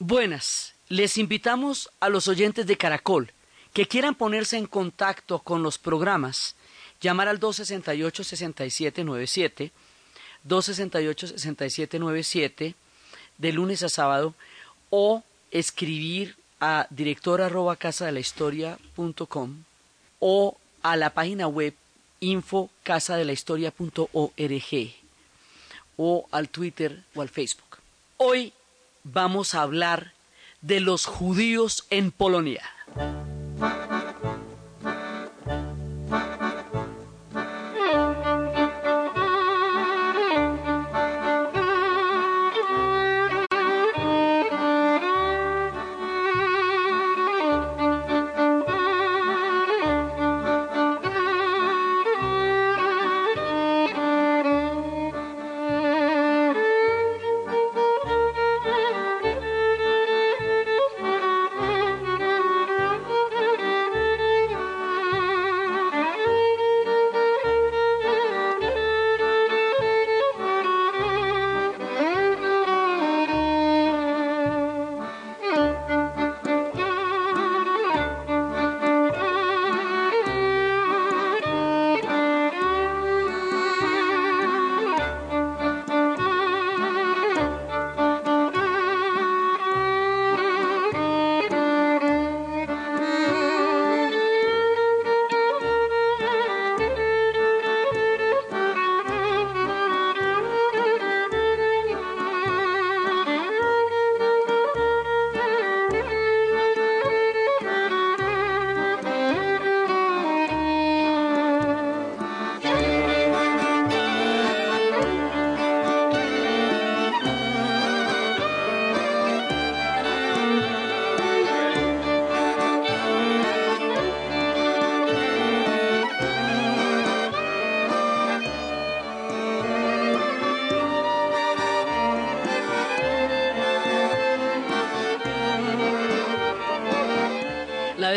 Buenas, les invitamos a los oyentes de Caracol que quieran ponerse en contacto con los programas, llamar al 268-6797, 268-6797, de lunes a sábado, o escribir a director arroba casa punto com, o a la página web info punto org, o al Twitter o al Facebook. Hoy vamos a hablar de los judíos en Polonia.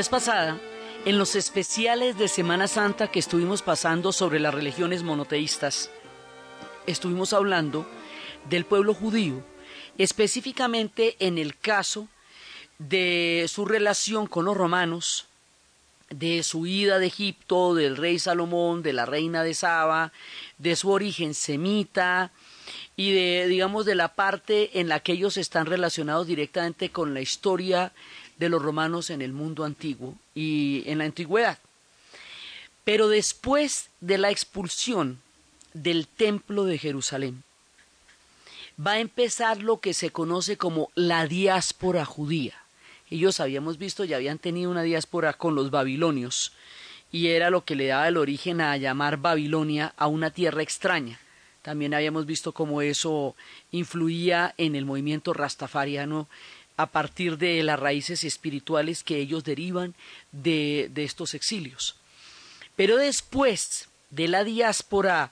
Pasada, en los especiales de Semana Santa que estuvimos pasando sobre las religiones monoteístas, estuvimos hablando del pueblo judío, específicamente en el caso de su relación con los romanos, de su ida de Egipto, del rey Salomón, de la reina de Saba, de su origen semita y de, digamos, de la parte en la que ellos están relacionados directamente con la historia de los romanos en el mundo antiguo y en la antigüedad. Pero después de la expulsión del templo de Jerusalén, va a empezar lo que se conoce como la diáspora judía. Ellos habíamos visto, ya habían tenido una diáspora con los babilonios, y era lo que le daba el origen a llamar Babilonia a una tierra extraña. También habíamos visto cómo eso influía en el movimiento rastafariano a partir de las raíces espirituales que ellos derivan de, de estos exilios. Pero después de la diáspora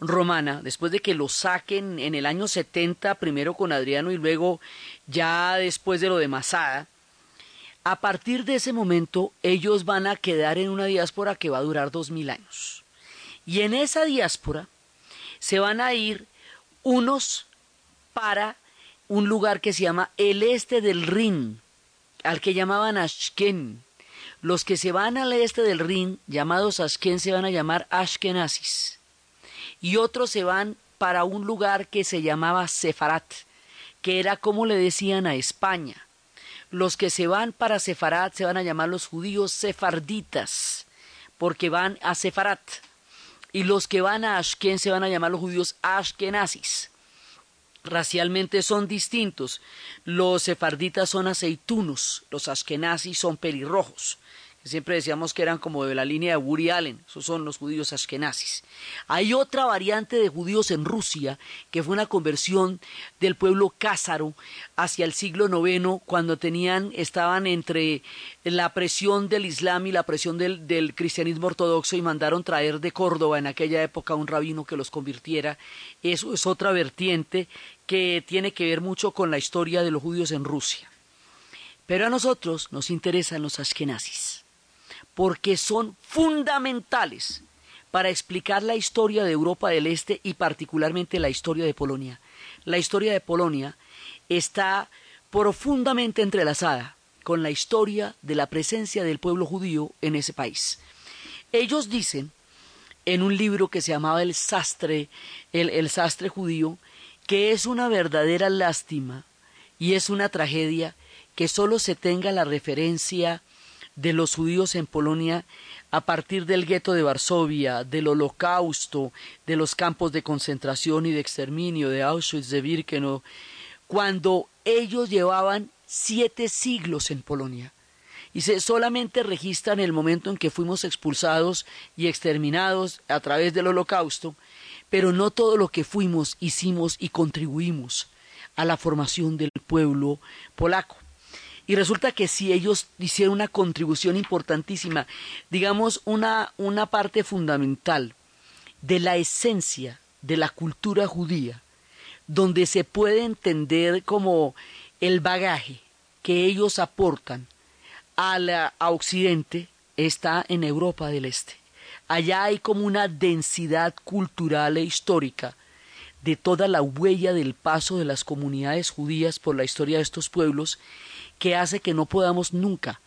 romana, después de que lo saquen en el año 70, primero con Adriano y luego ya después de lo de Masada, a partir de ese momento ellos van a quedar en una diáspora que va a durar dos mil años. Y en esa diáspora se van a ir unos para un lugar que se llama el este del Rin, al que llamaban Ashken. Los que se van al este del Rin, llamados Ashken, se van a llamar Ashkenazis. Y otros se van para un lugar que se llamaba Sefarat, que era como le decían a España. Los que se van para Sefarat se van a llamar los judíos sefarditas, porque van a Sefarat. Y los que van a Ashken se van a llamar los judíos ashkenazis racialmente son distintos. Los sefarditas son aceitunos, los askenazis son pelirrojos. Siempre decíamos que eran como de la línea de Woody Allen, esos son los judíos askenazis. Hay otra variante de judíos en Rusia, que fue una conversión del pueblo cázaro hacia el siglo IX, cuando tenían, estaban entre la presión del Islam y la presión del, cristianismo ortodoxo y mandaron traer de Córdoba en aquella época un rabino que los convirtiera. Eso es otra vertiente que tiene que ver mucho con la historia de los judíos en Rusia. Pero a nosotros nos interesan los askenazis porque son fundamentales para explicar la historia de Europa del Este y particularmente la historia de Polonia. La historia de Polonia está profundamente entrelazada con la historia de la presencia del pueblo judío en ese país. Ellos dicen en un libro que se llamaba El sastre, el, el sastre judío, que es una verdadera lástima y es una tragedia que solo se tenga la referencia de los judíos en Polonia a partir del gueto de Varsovia, del holocausto, de los campos de concentración y de exterminio, de Auschwitz, de Birkenau, cuando ellos llevaban siete siglos en Polonia. Y se solamente registran el momento en que fuimos expulsados y exterminados a través del holocausto, pero no todo lo que fuimos, hicimos y contribuimos a la formación del pueblo polaco. Y resulta que si ellos hicieron una contribución importantísima, digamos una, una parte fundamental de la esencia de la cultura judía, donde se puede entender como el bagaje que ellos aportan a, la, a Occidente, está en Europa del Este. Allá hay como una densidad cultural e histórica de toda la huella del paso de las comunidades judías por la historia de estos pueblos que hace que no podamos nunca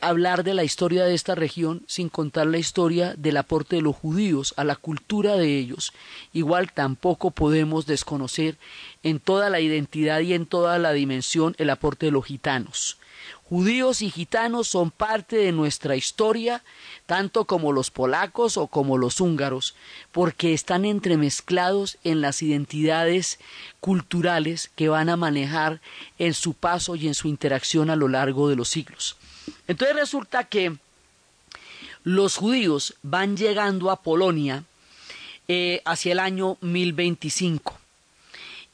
hablar de la historia de esta región sin contar la historia del aporte de los judíos a la cultura de ellos. Igual tampoco podemos desconocer en toda la identidad y en toda la dimensión el aporte de los gitanos. Judíos y gitanos son parte de nuestra historia, tanto como los polacos o como los húngaros, porque están entremezclados en las identidades culturales que van a manejar en su paso y en su interacción a lo largo de los siglos. Entonces resulta que los judíos van llegando a Polonia eh, hacia el año 1025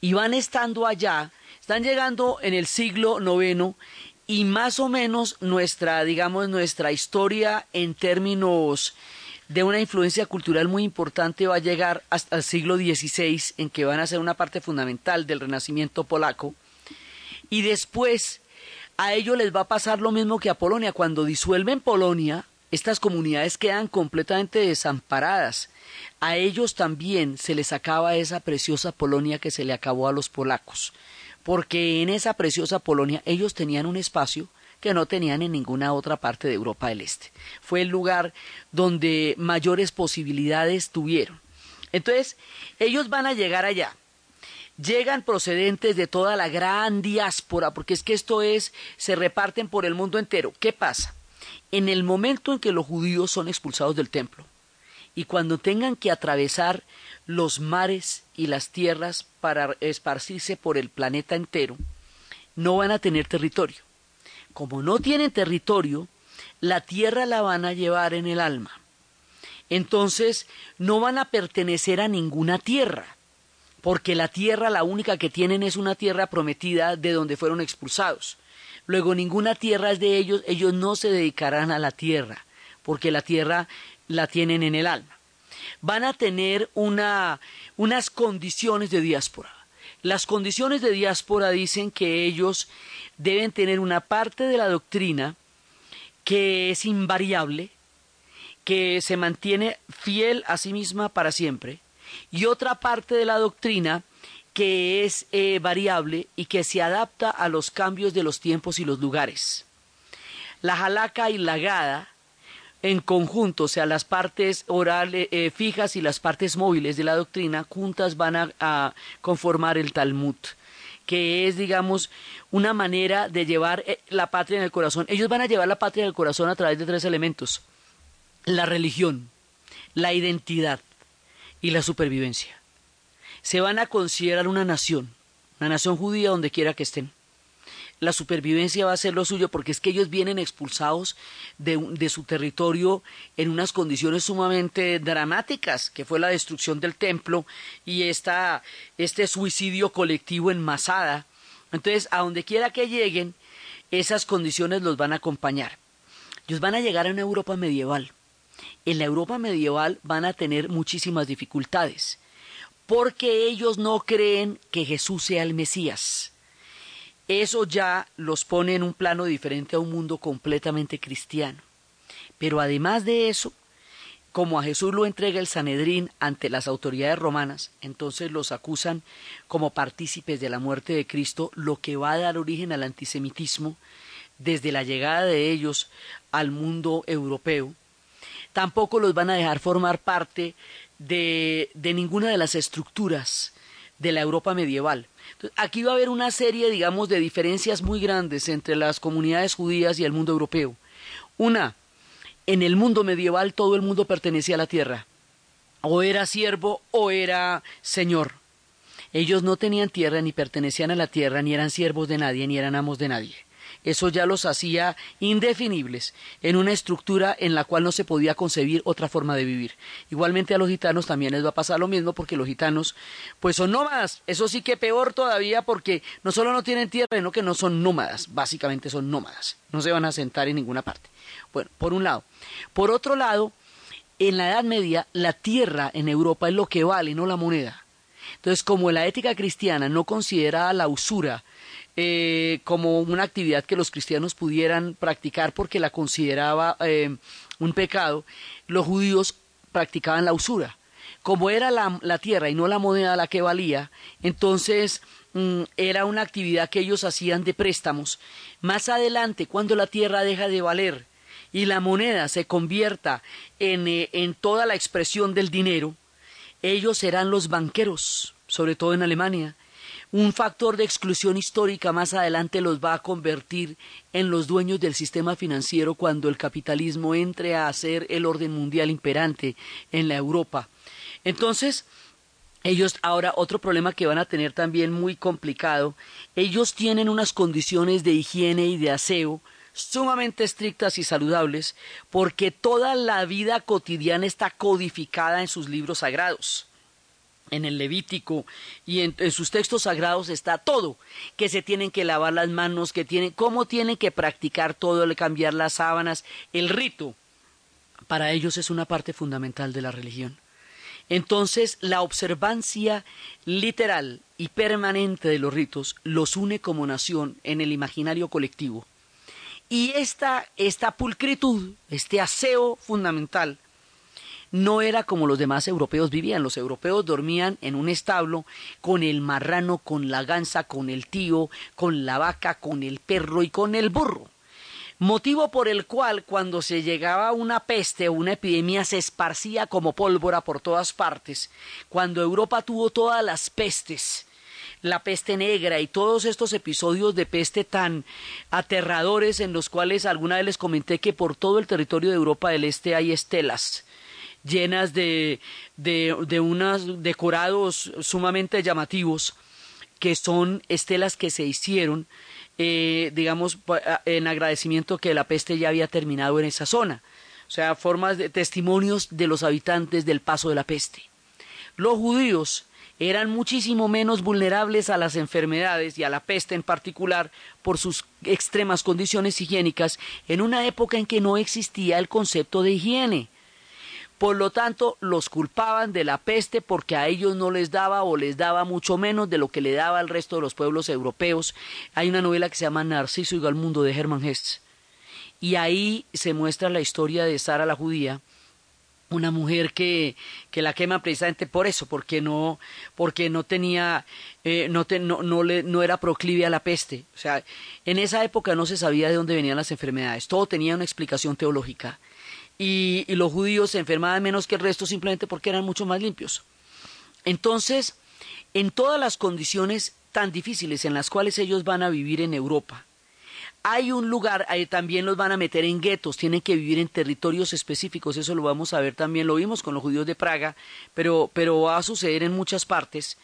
y van estando allá, están llegando en el siglo IX y más o menos nuestra, digamos, nuestra historia en términos de una influencia cultural muy importante va a llegar hasta el siglo XVI, en que van a ser una parte fundamental del renacimiento polaco. Y después a ellos les va a pasar lo mismo que a Polonia. Cuando disuelven Polonia, estas comunidades quedan completamente desamparadas. A ellos también se les acaba esa preciosa Polonia que se le acabó a los polacos porque en esa preciosa Polonia ellos tenían un espacio que no tenían en ninguna otra parte de Europa del Este. Fue el lugar donde mayores posibilidades tuvieron. Entonces, ellos van a llegar allá. Llegan procedentes de toda la gran diáspora, porque es que esto es, se reparten por el mundo entero. ¿Qué pasa? En el momento en que los judíos son expulsados del templo y cuando tengan que atravesar los mares y las tierras para esparcirse por el planeta entero, no van a tener territorio. Como no tienen territorio, la tierra la van a llevar en el alma. Entonces, no van a pertenecer a ninguna tierra, porque la tierra la única que tienen es una tierra prometida de donde fueron expulsados. Luego, ninguna tierra es de ellos, ellos no se dedicarán a la tierra, porque la tierra la tienen en el alma van a tener una, unas condiciones de diáspora. Las condiciones de diáspora dicen que ellos deben tener una parte de la doctrina que es invariable, que se mantiene fiel a sí misma para siempre, y otra parte de la doctrina que es eh, variable y que se adapta a los cambios de los tiempos y los lugares. La jalaca y la gada en conjunto, o sea, las partes orales eh, fijas y las partes móviles de la doctrina juntas van a, conformar el Talmud que es, digamos, una manera de llevar eh, la patria en el corazón. Ellos van a llevar la patria en el corazón a través de tres elementos. La religión, la identidad y la supervivencia. Se van a considerar una nación, una nación judía donde quiera que estén la supervivencia va a ser lo suyo porque es que ellos vienen expulsados de, su territorio en unas condiciones sumamente dramáticas, que fue la destrucción del templo y esta, este suicidio colectivo en Masada. Entonces, a donde quiera que lleguen, esas condiciones los van a acompañar. Ellos van a llegar a una Europa medieval. En la Europa medieval van a tener muchísimas dificultades, porque ellos no creen que Jesús sea el Mesías eso ya los pone en un plano diferente a un mundo completamente cristiano. Pero además de eso, como a Jesús lo entrega el Sanedrín ante las autoridades romanas, entonces los acusan como partícipes de la muerte de Cristo, lo que va a dar origen al antisemitismo desde la llegada de ellos al mundo europeo. Tampoco los van a dejar formar parte de, de ninguna de las estructuras de la Europa medieval. Aquí va a haber una serie, digamos, de diferencias muy grandes entre las comunidades judías y el mundo europeo. Una, en el mundo medieval todo el mundo pertenecía a la tierra. O era siervo o era señor. Ellos no tenían tierra ni pertenecían a la tierra, ni eran siervos de nadie, ni eran amos de nadie. Eso ya los hacía indefinibles en una estructura en la cual no se podía concebir otra forma de vivir. Igualmente a los gitanos también les va a pasar lo mismo porque los gitanos pues son nómadas. Eso sí que peor todavía porque no solo no tienen tierra, sino que no son nómadas. Básicamente son nómadas. No se van a sentar en ninguna parte. Bueno, por un lado. Por otro lado, en la Edad Media la tierra en Europa es lo que vale, no la moneda. Entonces, como la ética cristiana no considera la usura eh, como una actividad que los cristianos pudieran practicar porque la consideraba eh, un pecado, los judíos practicaban la usura. Como era la, tierra y no la moneda la que valía, entonces mm, era una actividad que ellos hacían de préstamos. Más adelante, cuando la tierra deja de valer y la moneda se convierta en, eh, en toda la expresión del dinero, ellos serán los banqueros, sobre todo en Alemania, un factor de exclusión histórica más adelante los va a convertir en los dueños del sistema financiero cuando el capitalismo entre a ser el orden mundial imperante en la Europa. Entonces, ellos ahora otro problema que van a tener también muy complicado, ellos tienen unas condiciones de higiene y de aseo sumamente estrictas y saludables porque toda la vida cotidiana está codificada en sus libros sagrados en el Levítico y en, sus textos sagrados está todo, que se tienen que lavar las manos, que tienen, cómo tienen que practicar todo, cambiar las sábanas, el rito. Para ellos es una parte fundamental de la religión. Entonces, la observancia literal y permanente de los ritos los une como nación en el imaginario colectivo. Y esta, esta pulcritud, este aseo fundamental, no era como los demás europeos vivían. Los europeos dormían en un establo con el marrano, con la gansa, con el tío, con la vaca, con el perro y con el burro. Motivo por el cual cuando se llegaba una peste o una epidemia se esparcía como pólvora por todas partes. Cuando Europa tuvo todas las pestes, la peste negra y todos estos episodios de peste tan aterradores en los cuales alguna vez les comenté que por todo el territorio de Europa del Este hay estelas llenas de, de, unos decorados sumamente llamativos, que son estelas que se hicieron, eh, digamos, en agradecimiento que la peste ya había terminado en esa zona. O sea, formas de testimonios de los habitantes del paso de la peste. Los judíos eran muchísimo menos vulnerables a las enfermedades y a la peste en particular por sus extremas condiciones higiénicas en una época en que no existía el concepto de higiene. Por lo tanto, los culpaban de la peste porque a ellos no les daba o les daba mucho menos de lo que le daba al resto de los pueblos europeos. Hay una novela que se llama Narciso y mundo de Hermann Hesse. Y ahí se muestra la historia de Sara la judía, una mujer que, que la quema precisamente por eso, porque no, porque no tenía, eh, no, no, no, le, no era proclive a la peste. O sea, en esa época no se sabía de dónde venían las enfermedades, todo tenía una explicación teológica y, los judíos se enfermaban menos que el resto simplemente porque eran mucho más limpios. Entonces, en todas las condiciones tan difíciles en las cuales ellos van a vivir en Europa, hay un lugar, ahí también los van a meter en guetos, tienen que vivir en territorios específicos, eso lo vamos a ver también, lo vimos con los judíos de Praga, pero, pero va a suceder en muchas partes.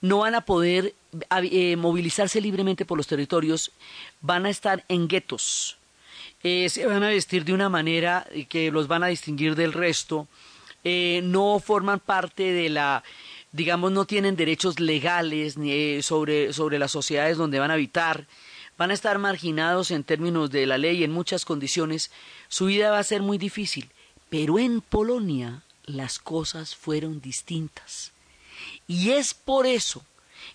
No van a poder eh, movilizarse libremente por los territorios, van a estar en guetos. Eh, se van a vestir de una manera que los van a distinguir del resto, eh, no forman parte de la, digamos, no tienen derechos legales eh, sobre, sobre las sociedades donde van a habitar, van a estar marginados en términos de la ley en muchas condiciones, su vida va a ser muy difícil. Pero en Polonia las cosas fueron distintas. Y es por eso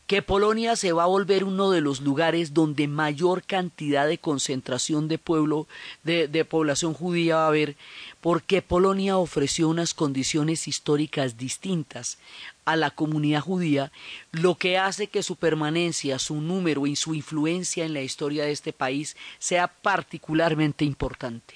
que Polonia se va a volver uno de los lugares donde mayor cantidad de concentración de pueblo, de, población judía va a haber, porque Polonia ofreció unas condiciones históricas distintas a la comunidad judía, lo que hace que su permanencia, su número y su influencia en la historia de este país sea particularmente importante.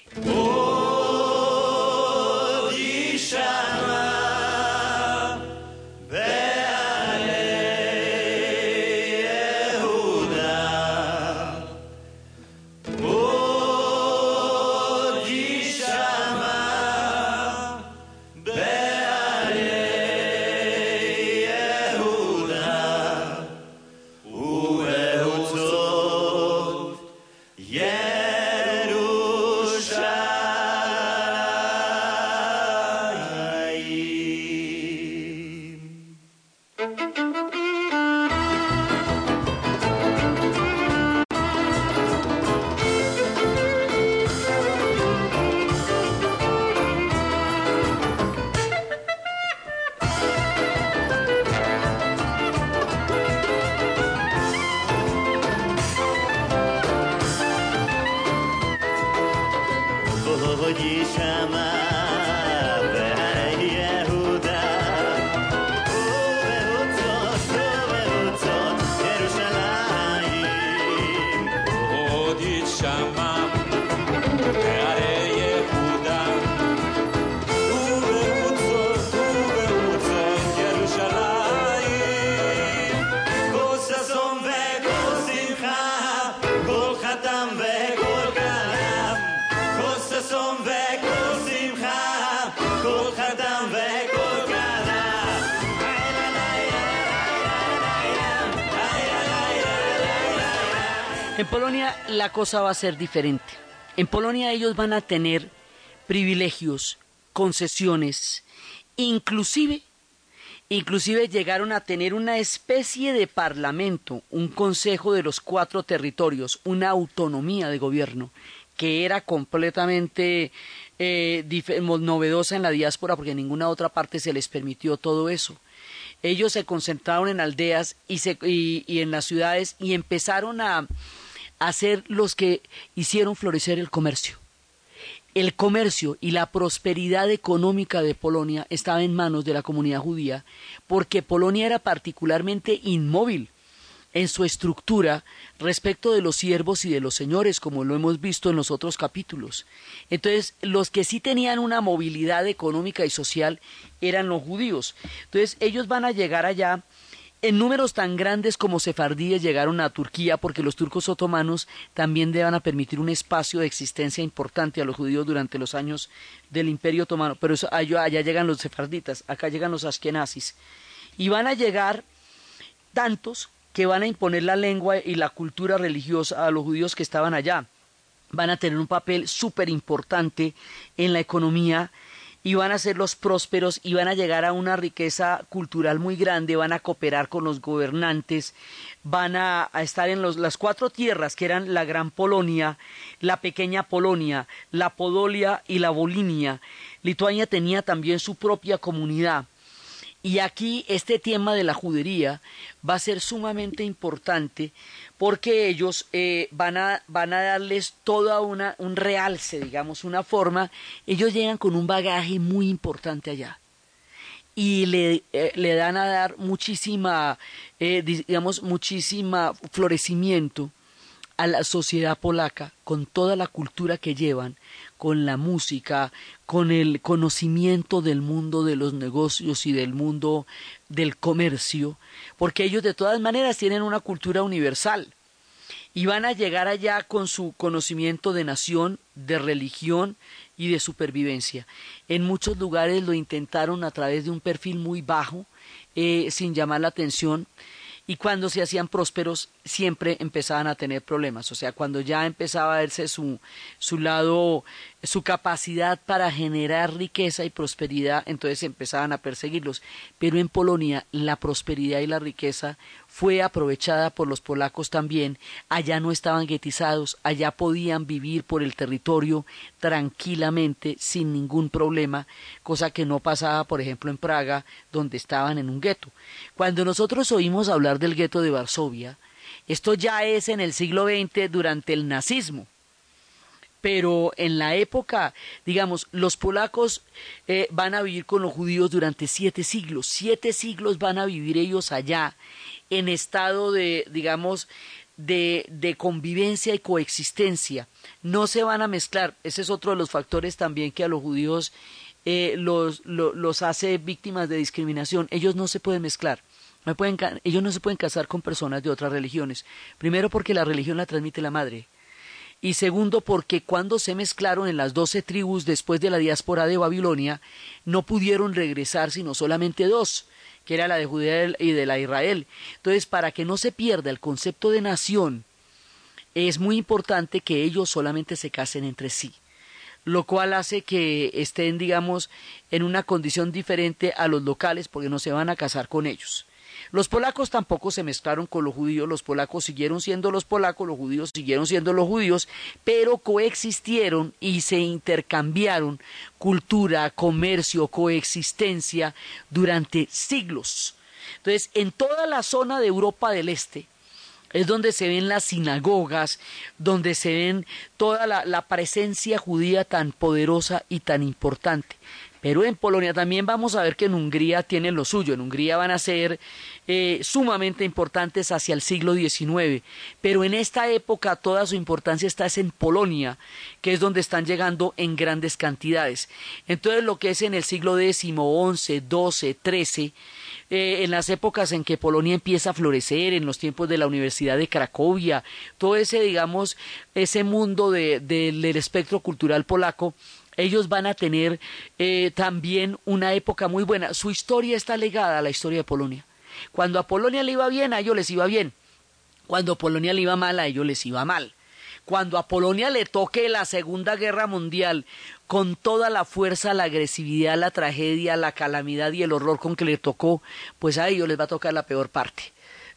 一什么？En Polonia la cosa va a ser diferente. En Polonia ellos van a tener privilegios, concesiones, inclusive inclusive llegaron a tener una especie de parlamento, un consejo de los cuatro territorios, una autonomía de gobierno que era completamente eh, novedosa en la diáspora porque en ninguna otra parte se les permitió todo eso. Ellos se concentraron en aldeas y en las ciudades y empezaron a, a ser los que hicieron florecer el comercio. El comercio y la prosperidad económica de Polonia estaba en manos de la comunidad judía porque Polonia era particularmente inmóvil en su estructura respecto de los siervos y de los señores, como lo hemos visto en los otros capítulos. Entonces, los que sí tenían una movilidad económica y social eran los judíos. Entonces, ellos van a llegar allá en números tan grandes como sefardíes llegaron a Turquía porque los turcos otomanos también deban a permitir un espacio de existencia importante a los judíos durante los años del Imperio Otomano, pero allá, allá llegan los sefarditas, acá llegan los askenazis y van a llegar tantos que van a imponer la lengua y la cultura religiosa a los judíos que estaban allá. Van a tener un papel súper importante en la economía y van a ser los prósperos y van a llegar a una riqueza cultural muy grande, van a cooperar con los gobernantes, van a, estar en las cuatro tierras que eran la Gran Polonia, la pequeña Polonia, la Podolia y la Bolinia. Lituania tenía también su propia comunidad. Y aquí este tema de la judería va a ser sumamente importante porque ellos eh, van, a, van a darles toda una, un realce, digamos, una forma. Ellos llegan con un bagaje muy importante allá y le, eh, le dan a dar muchísima, eh, digamos, muchísima florecimiento a la sociedad polaca con toda la cultura que llevan, con la música, con el conocimiento del mundo de los negocios y del mundo del comercio, porque ellos de todas maneras tienen una cultura universal y van a llegar allá con su conocimiento de nación, de religión y de supervivencia. En muchos lugares lo intentaron a través de un perfil muy bajo, eh, sin llamar la atención, y cuando se hacían prósperos siempre empezaban a tener problemas, o sea, cuando ya empezaba a verse su, su lado, su capacidad para generar riqueza y prosperidad, entonces empezaban a perseguirlos. Pero en Polonia la prosperidad y la riqueza fue aprovechada por los polacos también. Allá no estaban guetizados, allá podían vivir por el territorio tranquilamente, sin ningún problema, cosa que no pasaba, por ejemplo, en Praga, donde estaban en un gueto. Cuando nosotros oímos hablar del gueto de Varsovia, esto ya es en el siglo XX durante el nazismo pero en la época, digamos, los polacos eh, van a vivir con los judíos durante siete siglos, siete siglos van a vivir ellos allá, en estado de, digamos, de, de, convivencia y coexistencia. No se van a mezclar. Ese es otro de los factores también que a los judíos eh, los, hace víctimas de discriminación. Ellos no se pueden mezclar. Ellos no se pueden casar con personas de otras religiones. Primero porque la religión la transmite la madre y segundo porque cuando se mezclaron en las doce tribus después de la diáspora de Babilonia, no pudieron regresar sino solamente dos, que era la de Judea y de la Israel. Entonces, para que no se pierda el concepto de nación, es muy importante que ellos solamente se casen entre sí, lo cual hace que estén, digamos, en una condición diferente a los locales porque no se van a casar con ellos. Los polacos tampoco se mezclaron con los judíos, los polacos siguieron siendo los polacos, los judíos siguieron siendo los judíos, pero coexistieron y se intercambiaron cultura, comercio, coexistencia durante siglos. Entonces, en toda la zona de Europa del Este, es donde se ven las sinagogas, donde se ven toda la, la, presencia judía tan poderosa y tan importante. Pero en Polonia también vamos a ver que en Hungría tienen lo suyo. En Hungría van a ser eh, sumamente importantes hacia el siglo XIX. Pero en esta época toda su importancia está en Polonia, que es donde están llegando en grandes cantidades. Entonces lo que es en el siglo X, XI, XII, XIII, en las épocas en que Polonia empieza a florecer, en los tiempos de la Universidad de Cracovia, todo ese, digamos, ese mundo del espectro cultural polaco, ellos van a tener eh, también una época muy buena. Su historia está legada a la historia de Polonia. Cuando a Polonia le iba bien, a ellos les iba bien. Cuando a Polonia le iba mal, a ellos les iba mal. Cuando a Polonia le toque la Segunda Guerra Mundial, con toda la fuerza, la agresividad, la tragedia, la calamidad y el horror con que le tocó, pues a ellos les va a tocar la peor parte.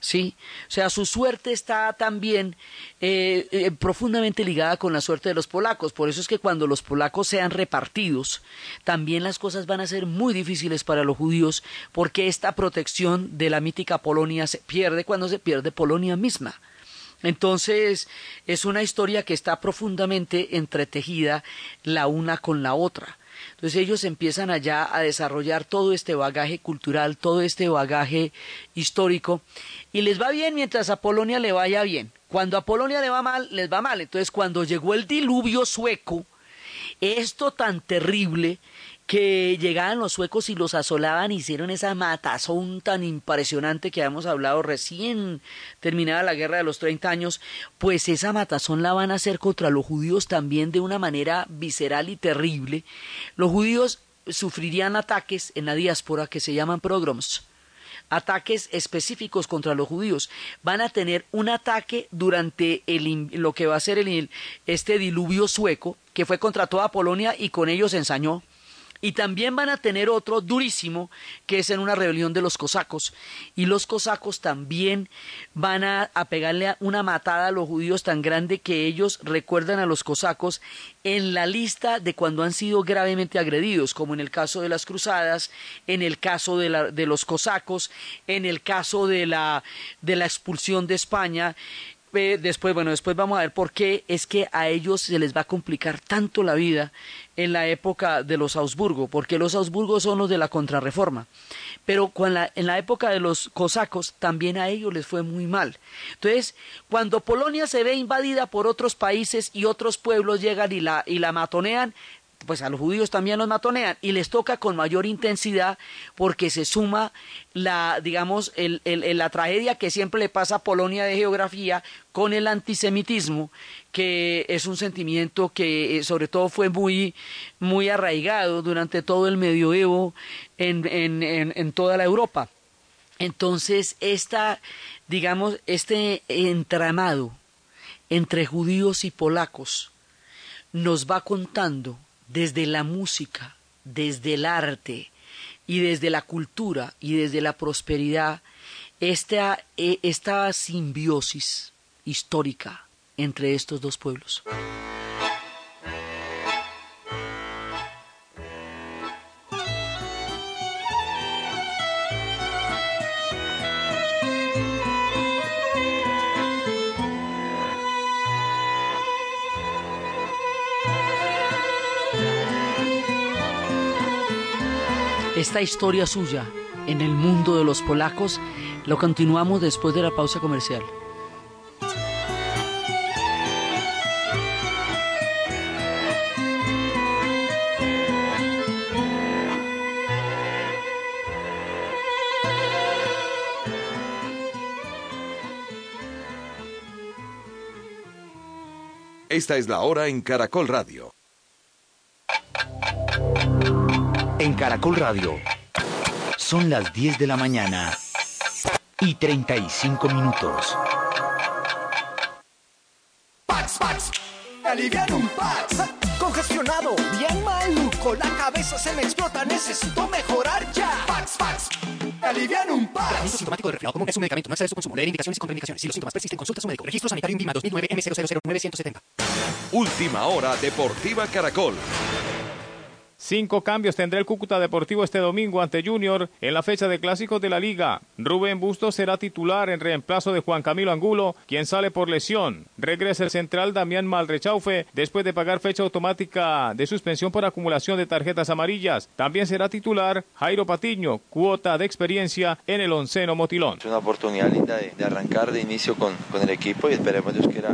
¿Sí? O sea, su suerte está también eh, eh, profundamente ligada con la suerte de los polacos. Por eso es que cuando los polacos sean repartidos, también las cosas van a ser muy difíciles para los judíos, porque esta protección de la mítica Polonia se pierde cuando se pierde Polonia misma. Entonces, es una historia que está profundamente entretejida la una con la otra. Entonces ellos empiezan allá a desarrollar todo este bagaje cultural, todo este bagaje histórico, y les va bien mientras a Polonia le vaya bien. Cuando a Polonia le va mal, les va mal. Entonces cuando llegó el diluvio sueco, esto tan terrible que llegaban los suecos y los asolaban, hicieron esa matazón tan impresionante que habíamos hablado recién terminada la guerra de los 30 años, pues esa matazón la van a hacer contra los judíos también de una manera visceral y terrible. Los judíos sufrirían ataques en la diáspora que se llaman pogroms ataques específicos contra los judíos. Van a tener un ataque durante el, lo que va a ser el, este diluvio sueco, que fue contra toda Polonia y con ellos ensañó y también van a tener otro durísimo, que es en una rebelión de los cosacos. Y los cosacos también van a, pegarle una matada a los judíos tan grande que ellos recuerdan a los cosacos en la lista de cuando han sido gravemente agredidos, como en el caso de las cruzadas, en el caso de, de los cosacos, en el caso de la, de la expulsión de España, después, bueno, después vamos a ver por qué es que a ellos se les va a complicar tanto la vida en la época de los Augsburgo, porque los Augsburgos son los de la contrarreforma. Pero en la época de los cosacos también a ellos les fue muy mal. Entonces, cuando Polonia se ve invadida por otros países y otros pueblos llegan y la, y la matonean, pues a los judíos también los matonean y les toca con mayor intensidad porque se suma la, digamos, el, la tragedia que siempre le pasa a Polonia de geografía con el antisemitismo, que es un sentimiento que eh, sobre todo fue muy, muy arraigado durante todo el medioevo en, en, en toda la Europa. Entonces, esta, digamos, este entramado entre judíos y polacos nos va contando desde la música, desde el arte y desde la cultura y desde la prosperidad, esta, esta simbiosis histórica entre estos dos pueblos. Esta historia suya en el mundo de los polacos lo continuamos después de la pausa comercial. Esta es la hora en Caracol Radio. En Caracol Radio son las 10 de la mañana y 35 minutos. Pax, Pax, alivian un Pax. Congestionado, bien maluco, la cabeza se me explota, necesito mejorar ya. Pax, Pax, alivian un Pax. Sintomático de resfriado común es un medicamento, no excede su consumo. Leer indicaciones y contraindicaciones. Si los síntomas persisten, consulta a su médico. Registro sanitario INVIMA 2009 M000970. Última hora Deportiva Caracol. Cinco cambios tendrá el Cúcuta Deportivo este domingo ante Junior en la fecha de clásicos de la liga. Rubén Bustos será titular en reemplazo de Juan Camilo Angulo, quien sale por lesión. Regresa el central Damián Malrechaufe después de pagar fecha automática de suspensión por acumulación de tarjetas amarillas. También será titular Jairo Patiño, cuota de experiencia en el onceno Motilón. Es una oportunidad linda de, arrancar de inicio con, con, el equipo y esperemos Dios quiera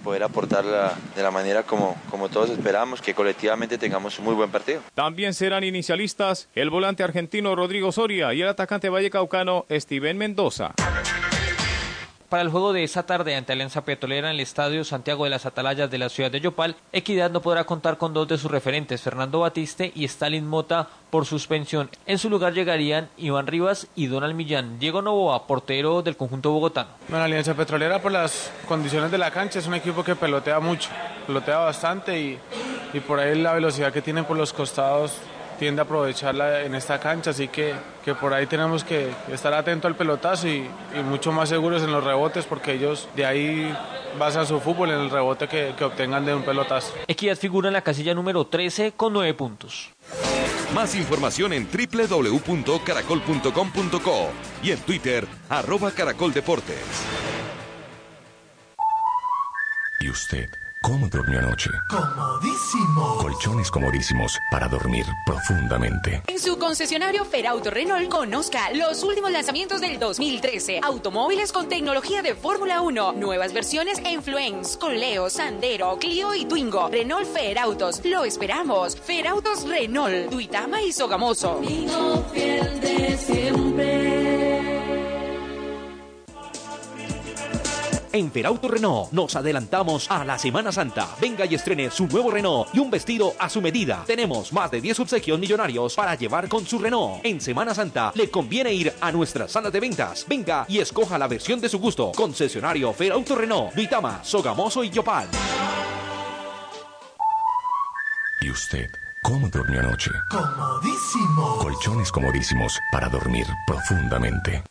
poder aportar la, de la manera como, como todos esperamos, que colectivamente tengamos un muy buen partido. También serán inicialistas el volante argentino Rodrigo Soria y el atacante vallecaucano Steven Mendoza. Para el juego de esta tarde ante Alianza Petrolera en el Estadio Santiago de las Atalayas de la ciudad de Yopal, Equidad no podrá contar con dos de sus referentes, Fernando Batiste y Stalin Mota, por suspensión. En su lugar llegarían Iván Rivas y Donald Millán. Diego Novoa, portero del conjunto bogotano. Bueno, Alianza Petrolera por las condiciones de la cancha es un equipo que pelotea mucho, pelotea bastante y, y por ahí la velocidad que tienen por los costados tiende a aprovecharla en esta cancha, así que, que por ahí tenemos que estar atento al pelotazo y, y, mucho más seguros en los rebotes porque ellos de ahí basan su fútbol en el rebote que, que obtengan de un pelotazo. Equidad figura en la casilla número 13 con 9 puntos. Más información en www.caracol.com.co y en Twitter, arroba caracoldeportes. ¿Y usted? ¿Cómo durmió anoche? Comodísimo. Colchones comodísimos para dormir profundamente. En su concesionario Ferauto Renault conozca los últimos lanzamientos del 2013. Automóviles con tecnología de Fórmula 1. Nuevas versiones en Fluence, con Leo, Sandero, Clio y Twingo. Renault Ferautos. Lo esperamos. Ferautos Renault. Duitama y Sogamoso. fiel de En Ferauto Renault nos adelantamos a la Semana Santa. Venga y estrene su nuevo Renault y un vestido a su medida. Tenemos más de 10 obsequios millonarios para llevar con su Renault. En Semana Santa le conviene ir a nuestras salas de ventas. Venga y escoja la versión de su gusto. Concesionario Ferauto Renault, Duitama, Sogamoso y Yopal. ¿Y usted? ¿Cómo durmió anoche? Comodísimo. Colchones comodísimos para dormir profundamente.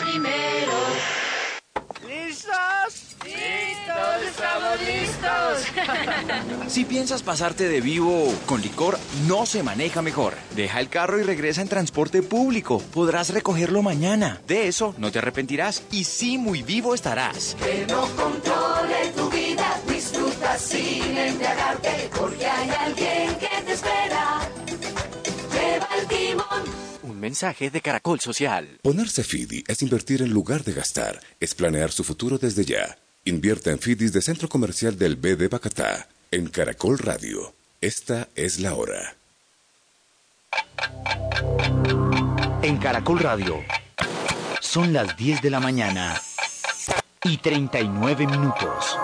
primero. ¿Listos? ¡Listos! ¡Estamos listos! Si piensas pasarte de vivo con licor, no se maneja mejor. Deja el carro y regresa en transporte público. Podrás recogerlo mañana. De eso no te arrepentirás y sí muy vivo estarás. Que no controle tu vida, disfruta sin embriagarte, porque hay alguien que Un mensaje de Caracol Social. Ponerse FIDI es invertir en lugar de gastar. Es planear su futuro desde ya. Invierta en FIDIs de Centro Comercial del B de Bacatá. En Caracol Radio. Esta es la hora. En Caracol Radio Son las 10 de la mañana y 39 minutos.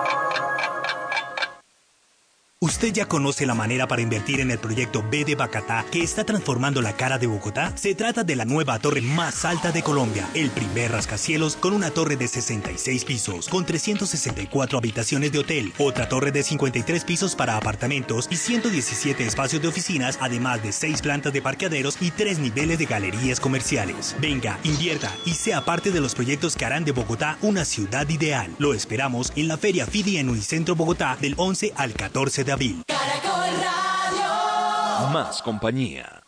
¿Usted ya conoce la manera para invertir en el proyecto B de Bacatá que está transformando la cara de Bogotá? Se trata de la nueva torre más alta de Colombia, el primer rascacielos con una torre de 66 pisos, con 364 habitaciones de hotel, otra torre de 53 pisos para apartamentos y 117 espacios de oficinas, además de 6 plantas de parqueaderos y 3 niveles de galerías comerciales. Venga, invierta y sea parte de los proyectos que harán de Bogotá una ciudad ideal. Lo esperamos en la Feria FIDI en Unicentro Bogotá del 11 al 14 de abril. Caracol Radio. Más compañía.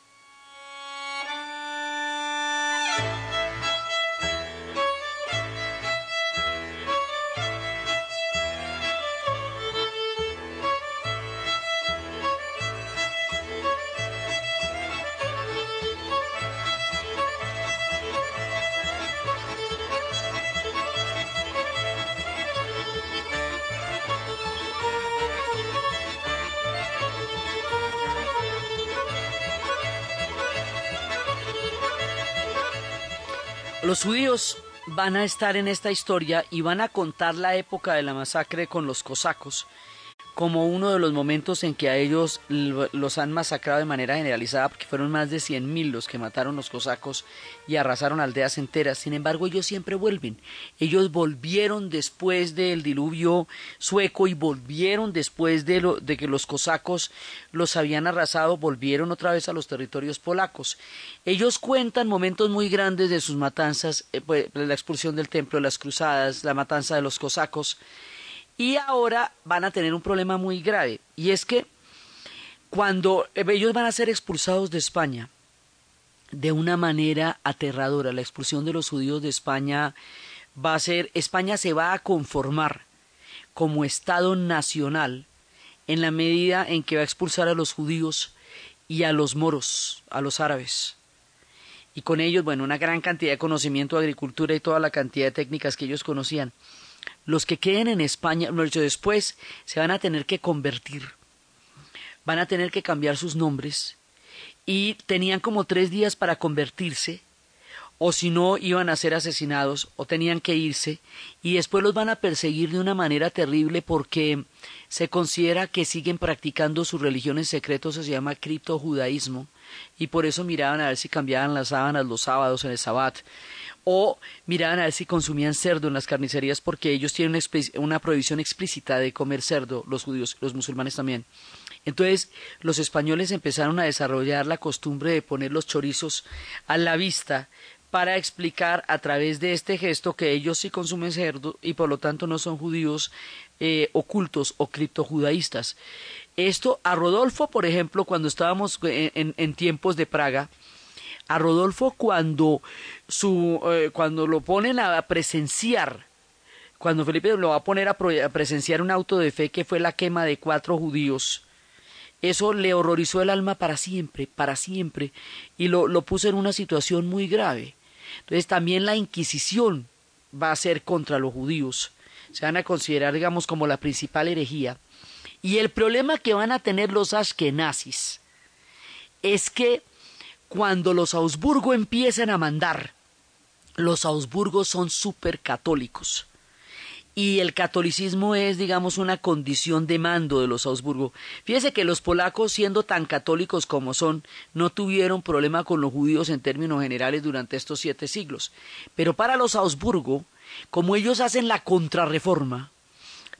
Los judíos van a estar en esta historia y van a contar la época de la masacre con los cosacos como uno de los momentos en que a ellos los han masacrado de manera generalizada, porque fueron más de 100.000 los que mataron los cosacos y arrasaron aldeas enteras. Sin embargo, ellos siempre vuelven. Ellos volvieron después del diluvio sueco y volvieron después de, lo- de que los cosacos los habían arrasado, volvieron otra vez a los territorios polacos. Ellos cuentan momentos muy grandes de sus matanzas, eh, pues, la expulsión del templo, las cruzadas, la matanza de los cosacos. Y ahora van a tener un problema muy grave, y es que cuando eh, ellos van a ser expulsados de España de una manera aterradora, la expulsión de los judíos de España va a ser, España se va a conformar como Estado nacional en la medida en que va a expulsar a los judíos y a los moros, a los árabes. Y con ellos, bueno, una gran cantidad de conocimiento de agricultura y toda la cantidad de técnicas que ellos conocían. Los que queden en España, después, se van a tener que convertir, van a tener que cambiar sus nombres. Y tenían como tres días para convertirse o si no iban a ser asesinados o tenían que irse. Y después los van a perseguir de una manera terrible porque se considera que siguen practicando sus religiones secretos, se llama criptojudaísmo. Y por eso miraban a ver si cambiaban las sábanas los sábados en el sabbat o miraban a ver si consumían cerdo en las carnicerías porque ellos tienen una, prohibición explícita de comer cerdo, los judíos, los musulmanes también. Entonces los españoles empezaron a desarrollar la costumbre de poner los chorizos a la vista para explicar a través de este gesto que ellos sí consumen cerdo y por lo tanto no son judíos eh, ocultos o criptojudaístas. Esto a Rodolfo, por ejemplo, cuando estábamos en- en tiempos de Praga, a Rodolfo cuando su eh, cuando lo ponen a presenciar cuando Felipe lo va a poner a, presenciar un auto de fe que fue la quema de cuatro judíos eso le horrorizó el alma para siempre, para siempre, y lo, lo puso en una situación muy grave. Entonces también la Inquisición va a ser contra los judíos. Se van a considerar, digamos, como la principal herejía. Y el problema que van a tener los ashkenazis es que cuando los Augsburgo empiezan a mandar, los Augsburgos son súper católicos. Y el catolicismo es, digamos, una condición de mando de los Augsburgo. Fíjese que los polacos, siendo tan católicos como son, no tuvieron problema con los judíos en términos generales durante estos siete siglos. Pero para los Augsburgo, como ellos hacen la contrarreforma,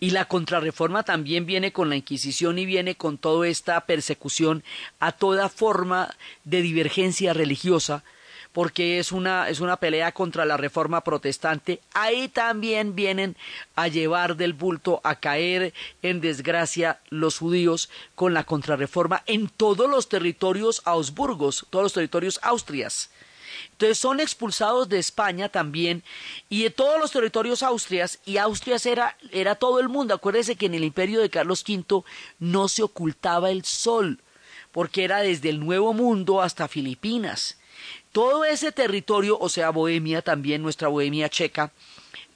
y la contrarreforma también viene con la Inquisición y viene con toda esta persecución a toda forma de divergencia religiosa, porque es una, es una pelea contra la reforma protestante. Ahí también vienen a llevar del bulto, a caer en desgracia los judíos con la contrarreforma en todos los territorios Augsburgos, todos los territorios Austrias. Entonces son expulsados de España también y de todos los territorios austrias, y Austrias era, era todo el mundo. Acuérdese que en el imperio de Carlos V no se ocultaba el sol, porque era desde el Nuevo Mundo hasta Filipinas. Todo ese territorio, o sea, Bohemia también, nuestra Bohemia checa,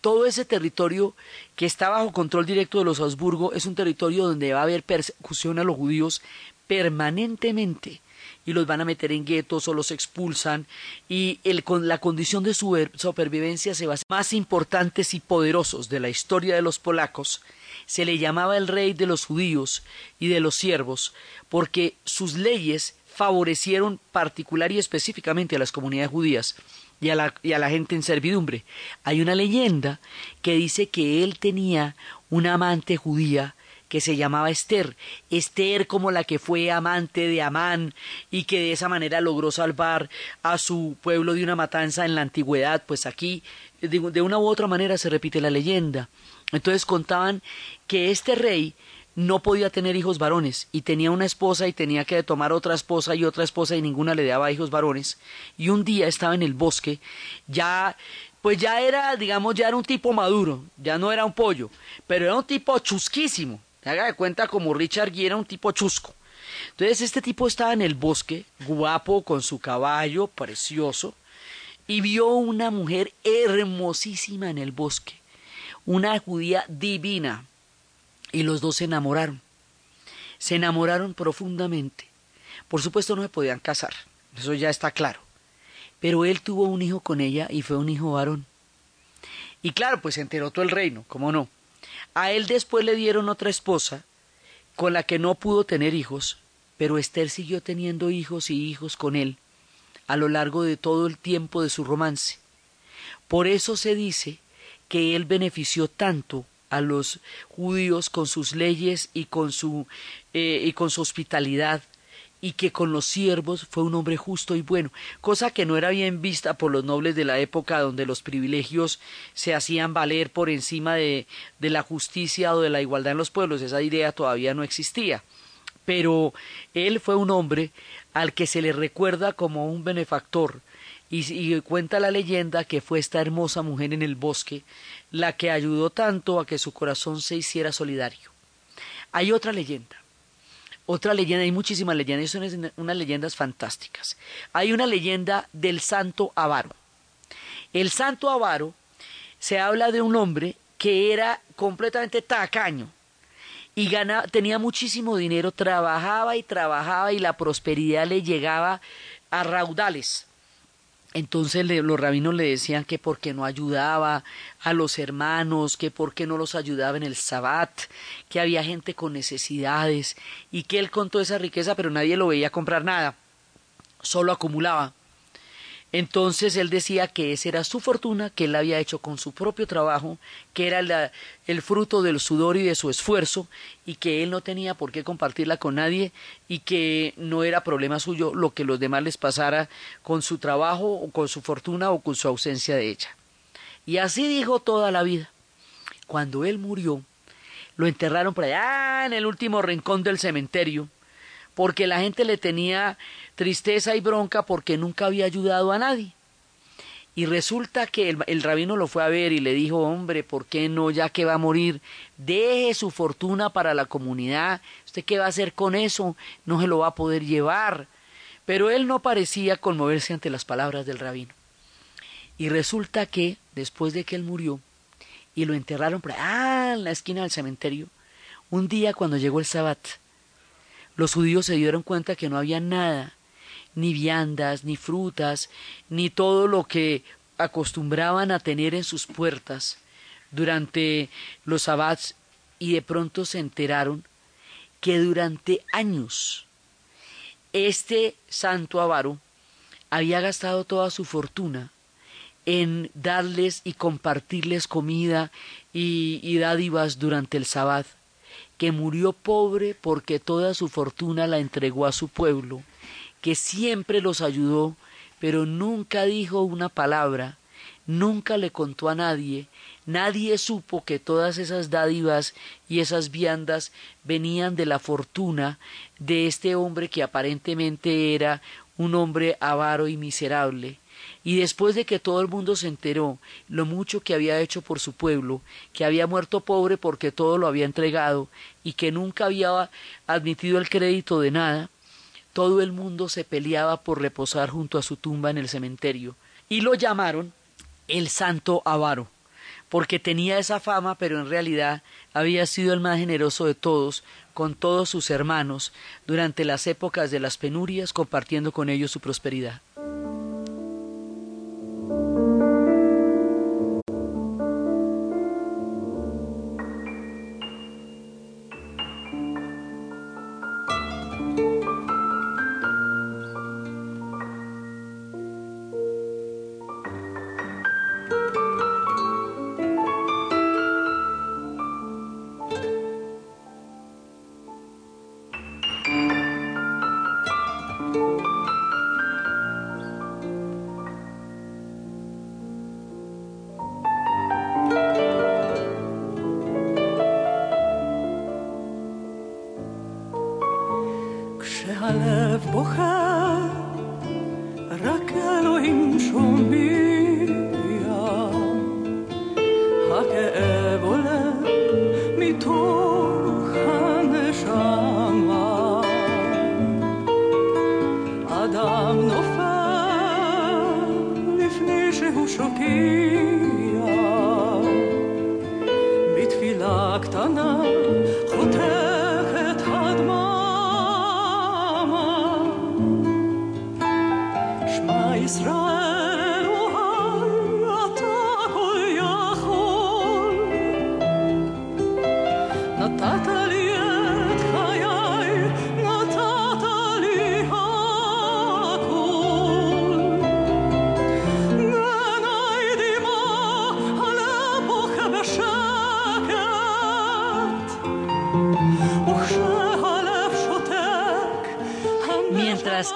todo ese territorio que está bajo control directo de los Habsburgo es un territorio donde va a haber persecución a los judíos permanentemente. Y los van a meter en guetos o los expulsan y el, con la condición de su supervivencia se va a más importantes y poderosos de la historia de los polacos se le llamaba el rey de los judíos y de los siervos porque sus leyes favorecieron particular y específicamente a las comunidades judías y a, la, y a la gente en servidumbre. Hay una leyenda que dice que él tenía una amante judía que se llamaba Esther, Esther como la que fue amante de Amán y que de esa manera logró salvar a su pueblo de una matanza en la antigüedad, pues aquí de una u otra manera se repite la leyenda. Entonces contaban que este rey no podía tener hijos varones y tenía una esposa y tenía que tomar otra esposa y otra esposa y ninguna le daba hijos varones. Y un día estaba en el bosque ya pues ya era digamos ya era un tipo maduro ya no era un pollo pero era un tipo chusquísimo haga de cuenta como Richard Gere era un tipo chusco entonces este tipo estaba en el bosque guapo con su caballo precioso y vio una mujer hermosísima en el bosque una judía divina y los dos se enamoraron. Se enamoraron profundamente. Por supuesto no se podían casar, eso ya está claro. Pero él tuvo un hijo con ella y fue un hijo varón. Y claro, pues se enteró todo el reino, ¿cómo no? A él después le dieron otra esposa con la que no pudo tener hijos, pero Esther siguió teniendo hijos y hijos con él a lo largo de todo el tiempo de su romance. Por eso se dice que él benefició tanto a los judíos con sus leyes y con su, eh, y con su hospitalidad y que con los siervos fue un hombre justo y bueno, cosa que no era bien vista por los nobles de la época donde los privilegios se hacían valer por encima de, de la justicia o de la igualdad en los pueblos, esa idea todavía no existía. Pero él fue un hombre al que se le recuerda como un benefactor, y, cuenta la leyenda que fue esta hermosa mujer en el bosque la que ayudó tanto a que su corazón se hiciera solidario. Hay otra leyenda, otra leyenda, hay muchísimas leyendas, son unas leyendas fantásticas. Hay una leyenda del santo Avaro. El santo Avaro se habla de un hombre que era completamente tacaño y ganaba, tenía muchísimo dinero, trabajaba y trabajaba y la prosperidad le llegaba a raudales. Entonces los rabinos le decían que por qué no ayudaba a los hermanos, que por qué no los ayudaba en el sabbat, que había gente con necesidades y que él contó esa riqueza pero nadie lo veía comprar nada, solo acumulaba. Entonces él decía que esa era su fortuna, que él había hecho con su propio trabajo, que era el fruto del sudor y de su esfuerzo, y que él no tenía por qué compartirla con nadie, y que no era problema suyo lo que los demás les pasara con su trabajo, o con su fortuna, o con su ausencia de ella. Y así dijo toda la vida. Cuando él murió, lo enterraron por allá en el último rincón del cementerio, porque la gente le tenía tristeza y bronca porque nunca había ayudado a nadie. Y resulta que el, rabino lo fue a ver y le dijo, hombre, ¿por qué no, ya que va a morir, deje su fortuna para la comunidad? ¿Usted qué va a hacer con eso? No se lo va a poder llevar. Pero él no parecía conmoverse ante las palabras del rabino. Y resulta que, después de que él murió, y lo enterraron por ah, en la esquina del cementerio, un día cuando llegó el sabbat, los judíos se dieron cuenta que no había nada, ni viandas, ni frutas, ni todo lo que acostumbraban a tener en sus puertas durante los sabbats y de pronto se enteraron que durante años este santo avaro había gastado toda su fortuna en darles y compartirles comida y, dádivas durante el sabbat que murió pobre porque toda su fortuna la entregó a su pueblo, que siempre los ayudó, pero nunca dijo una palabra, nunca le contó a nadie, nadie supo que todas esas dádivas y esas viandas venían de la fortuna de este hombre que aparentemente era un hombre avaro y miserable, y después de que todo el mundo se enteró lo mucho que había hecho por su pueblo, que había muerto pobre porque todo lo había entregado y que nunca había admitido el crédito de nada, todo el mundo se peleaba por reposar junto a su tumba en el cementerio y lo llamaron el Santo Avaro, porque tenía esa fama, pero en realidad había sido el más generoso de todos, con todos sus hermanos durante las épocas de las penurias, compartiendo con ellos su prosperidad.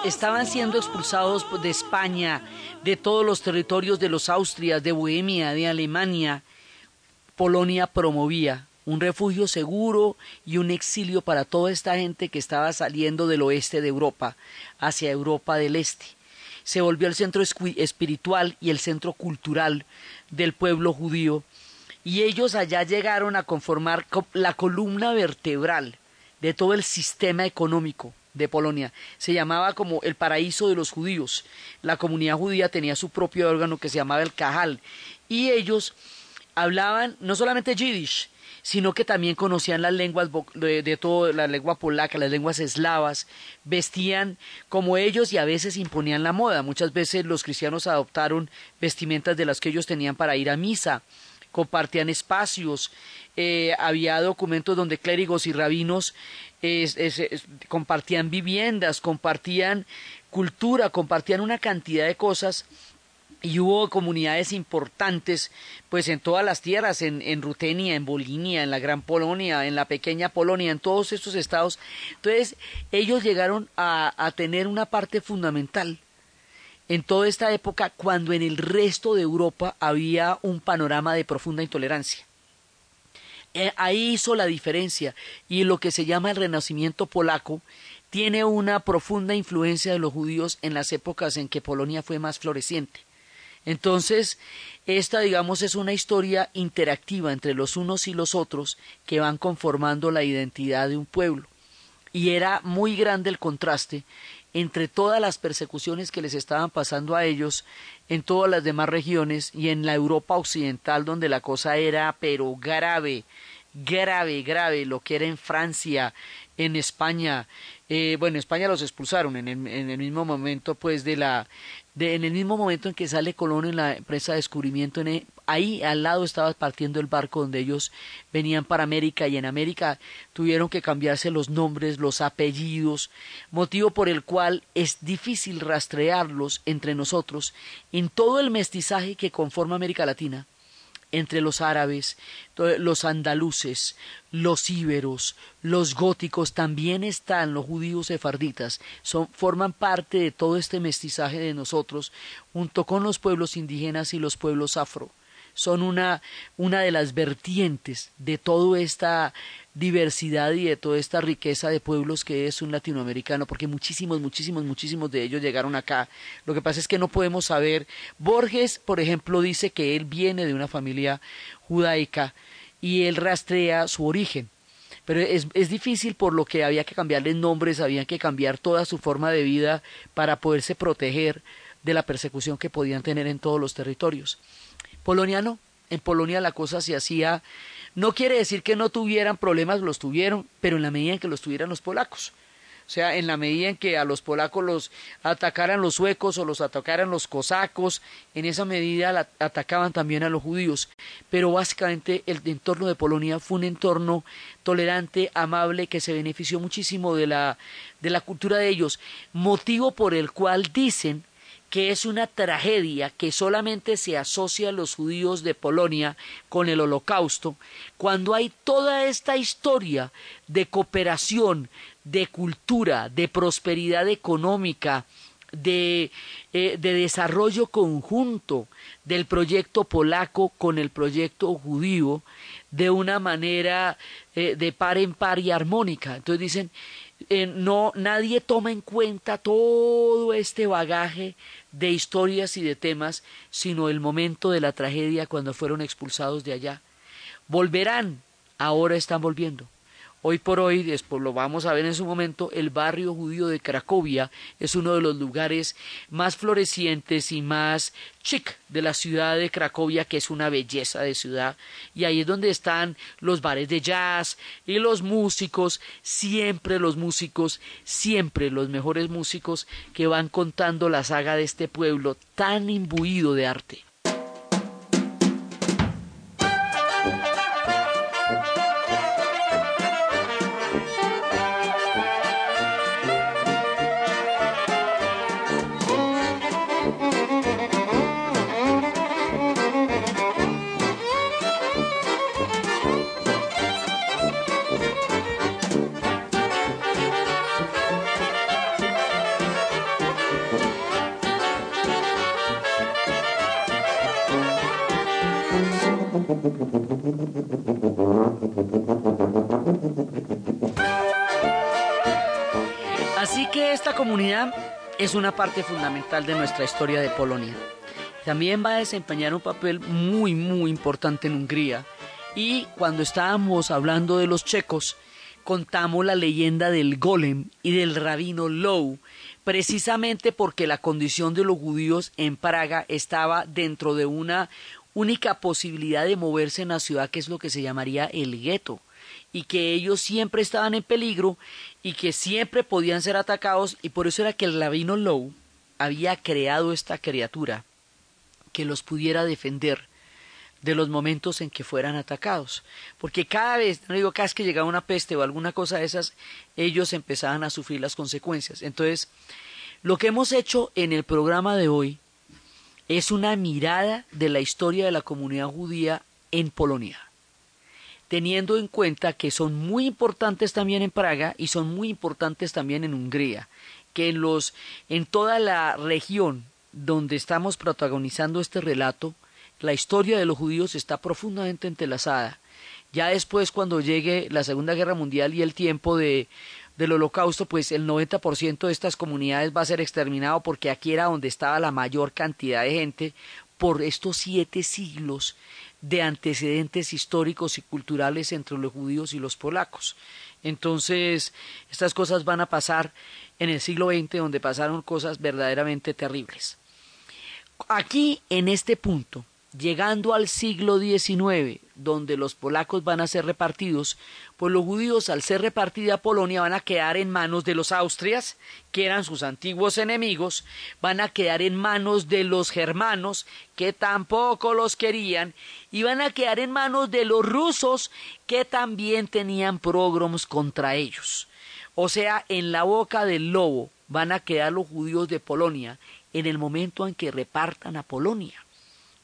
Estaban siendo expulsados de España, de todos los territorios de los Austrias, de Bohemia, de Alemania, Polonia promovía un refugio seguro y un exilio para toda esta gente que estaba saliendo del oeste de Europa hacia Europa del Este. Se volvió el centro espiritual y el centro cultural del pueblo judío. Y ellos allá llegaron a conformar la columna vertebral de todo el sistema económico de Polonia. Se llamaba como el paraíso de los judíos. La comunidad judía tenía su propio órgano que se llamaba el Cajal. Y ellos hablaban no solamente yiddish, sino que también conocían las lenguas de, de todo, la lengua polaca, las lenguas eslavas, vestían como ellos y a veces imponían la moda. Muchas veces los cristianos adoptaron vestimentas de las que ellos tenían para ir a misa compartían espacios, eh, había documentos donde clérigos y rabinos compartían viviendas, compartían cultura, compartían una cantidad de cosas y hubo comunidades importantes pues en todas las tierras, en, en Rutenia, en Bolinia, en la Gran Polonia, en la pequeña Polonia, en todos estos estados. Entonces ellos llegaron a tener una parte fundamental en toda esta época cuando en el resto de Europa había un panorama de profunda intolerancia. Eh, ahí hizo la diferencia y lo que se llama el renacimiento polaco tiene una profunda influencia de los judíos en las épocas en que Polonia fue más floreciente. Entonces, esta, digamos, es una historia interactiva entre los unos y los otros que van conformando la identidad de un pueblo. Y era muy grande el contraste entre todas las persecuciones que les estaban pasando a ellos en todas las demás regiones y en la Europa occidental donde la cosa era pero grave, grave, grave, lo que era en Francia, en España, eh, bueno, en España los expulsaron en el, mismo momento, pues, de la, en el mismo momento en que sale Colón en la empresa de descubrimiento, en, ahí al lado estaba partiendo el barco donde ellos venían para América y en América tuvieron que cambiarse los nombres, los apellidos, motivo por el cual es difícil rastrearlos entre nosotros en todo el mestizaje que conforma América Latina entre los árabes, los andaluces, los íberos, los góticos, también están los judíos sefarditas, forman parte de todo este mestizaje de nosotros, junto con los pueblos indígenas y los pueblos afro. Son una, una de las vertientes de toda esta diversidad y de toda esta riqueza de pueblos que es un latinoamericano, porque muchísimos, muchísimos, muchísimos de ellos llegaron acá. Lo que pasa es que no podemos saber. Borges, por ejemplo, dice que él viene de una familia judaica y él rastrea su origen. Pero es, es difícil por lo que había que cambiarle nombres, había que cambiar toda su forma de vida para poderse proteger de la persecución que podían tener en todos los territorios. Polonia no. En Polonia la cosa se hacía No quiere decir que no tuvieran problemas, los tuvieron, pero en la medida en que los tuvieran los polacos. O sea, en la medida en que a los polacos los atacaran los suecos o los atacaran los cosacos, en esa medida atacaban también a los judíos. Pero básicamente el entorno de Polonia fue un entorno tolerante, amable, que se benefició muchísimo de la, de la cultura de ellos, motivo por el cual dicen que es una tragedia que solamente se asocia a los judíos de Polonia con el holocausto, cuando hay toda esta historia de cooperación, de cultura, de prosperidad económica, de, eh, de, desarrollo conjunto del proyecto polaco con el proyecto judío de una manera eh, de par en par y armónica. Entonces dicen, eh, no, nadie toma en cuenta todo este bagaje de historias y de temas, sino el momento de la tragedia cuando fueron expulsados de allá. Volverán, ahora están volviendo. Hoy por hoy, después lo vamos a ver en su momento, el barrio judío de Cracovia es uno de los lugares más florecientes y más chic de la ciudad de Cracovia, que es una belleza de ciudad. Y ahí es donde están los bares de jazz y los músicos, siempre los músicos, siempre los mejores músicos que van contando la saga de este pueblo tan imbuido de arte. Así que esta comunidad es una parte fundamental de nuestra historia de Polonia. También va a desempeñar un papel muy, muy importante en Hungría. Y cuando estábamos hablando de los checos, contamos la leyenda del golem y del rabino Low, precisamente porque la condición de los judíos en Praga estaba dentro de una única posibilidad de moverse en la ciudad, que es lo que se llamaría el gueto, y que ellos siempre estaban en peligro y que siempre podían ser atacados, y por eso era que el rabino Low había creado esta criatura que los pudiera defender de los momentos en que fueran atacados. Porque cada vez, no digo cada vez que llegaba una peste o alguna cosa de esas, ellos empezaban a sufrir las consecuencias. Entonces, lo que hemos hecho en el programa de hoy es una mirada de la historia de la comunidad judía en Polonia, teniendo en cuenta que son muy importantes también en Praga y son muy importantes también en Hungría, que en los en toda la región donde estamos protagonizando este relato, la historia de los judíos está profundamente entrelazada. Ya después, cuando llegue la Segunda Guerra Mundial y el tiempo de del holocausto, pues el 90% de estas comunidades va a ser exterminado porque aquí era donde estaba la mayor cantidad de gente por estos siete siglos de antecedentes históricos y culturales entre los judíos y los polacos. Entonces, estas cosas van a pasar en el siglo XX, donde pasaron cosas verdaderamente terribles. Aquí, en este punto, llegando al siglo XIX, donde los polacos van a ser repartidos, pues los judíos al ser repartida Polonia van a quedar en manos de los austrias, que eran sus antiguos enemigos, van a quedar en manos de los germanos, que tampoco los querían, y van a quedar en manos de los rusos, que también tenían pogroms contra ellos. O sea, en la boca del lobo van a quedar los judíos de Polonia en el momento en que repartan a Polonia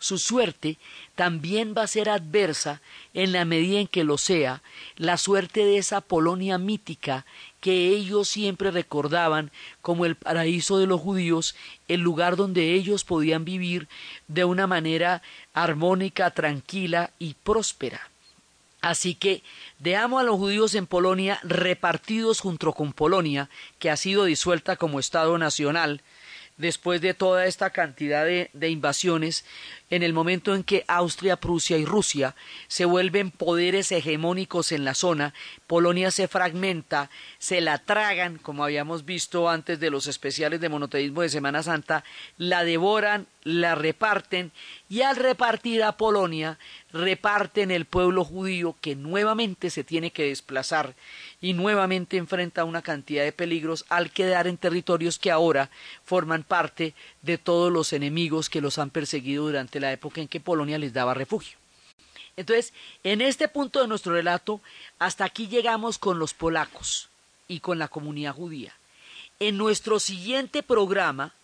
su suerte también va a ser adversa en la medida en que lo sea la suerte de esa Polonia mítica que ellos siempre recordaban como el paraíso de los judíos, el lugar donde ellos podían vivir de una manera armónica, tranquila y próspera. Así que dejamos a los judíos en Polonia repartidos junto con Polonia, que ha sido disuelta como Estado nacional, después de toda esta cantidad de, invasiones en el momento en que Austria, Prusia y Rusia se vuelven poderes hegemónicos en la zona, Polonia se fragmenta, se la tragan, como habíamos visto antes de los especiales de monoteísmo de Semana Santa, la devoran, la reparten y al repartir a Polonia reparten el pueblo judío que nuevamente se tiene que desplazar y nuevamente enfrenta una cantidad de peligros al quedar en territorios que ahora forman parte de todos los enemigos que los han perseguido durante la época en que Polonia les daba refugio. Entonces, en este punto de nuestro relato, hasta aquí llegamos con los polacos y con la comunidad judía. En nuestro siguiente programa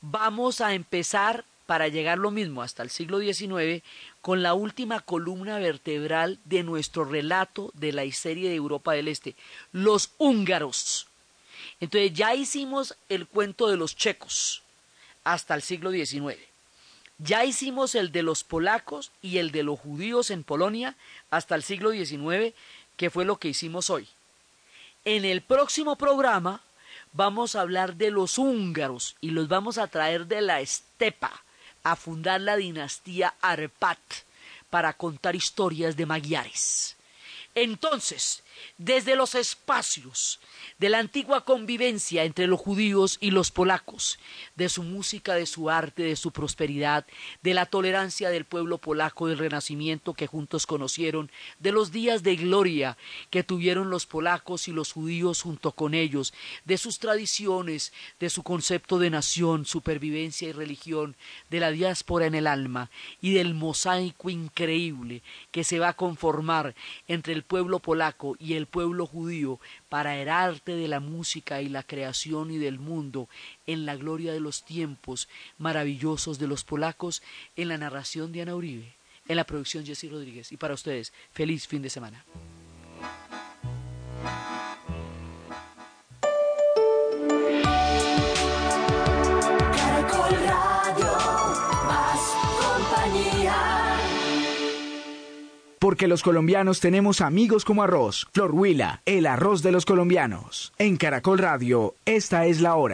vamos a empezar para llegar lo mismo hasta el siglo XIX con la última columna vertebral de nuestro relato de la serie de Europa del Este, los húngaros. Entonces ya hicimos el cuento de los checos hasta el siglo XIX. Ya hicimos el de los polacos y el de los judíos en Polonia hasta el siglo XIX, que fue lo que hicimos hoy. En el próximo programa vamos a hablar de los húngaros y los vamos a traer de la estepa a fundar la dinastía Arpat para contar historias de magiares. Entonces, desde los espacios de la antigua convivencia entre los judíos y los polacos, de su música, de su arte, de su prosperidad, de la tolerancia del pueblo polaco del Renacimiento que juntos conocieron, de los días de gloria que tuvieron los polacos y los judíos junto con ellos, de sus tradiciones, de su concepto de nación, supervivencia y religión, de la diáspora en el alma y del mosaico increíble que se va a conformar entre el pueblo polaco y el pueblo judío para el arte de la música y la creación y del mundo en la gloria de los tiempos maravillosos de los polacos en la narración de Ana Uribe, en la producción Jessy Rodríguez. Y para ustedes, feliz fin de semana. Porque los colombianos tenemos amigos como arroz. Flor Huila, el arroz de los colombianos. En Caracol Radio, esta es la hora.